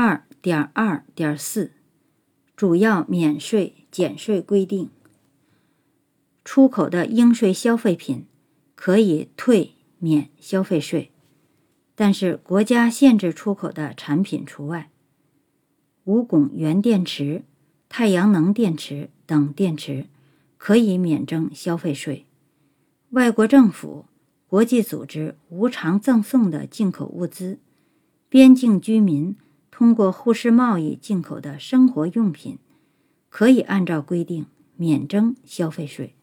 二点二点四主要免税减税规定：出口的应税消费品可以退免消费税，但是国家限制出口的产品除外。无汞原电池、太阳能电池等电池可以免征消费税。外国政府、国际组织无偿赠送的进口物资，边境居民。通过互市贸易进口的生活用品，可以按照规定免征消费税。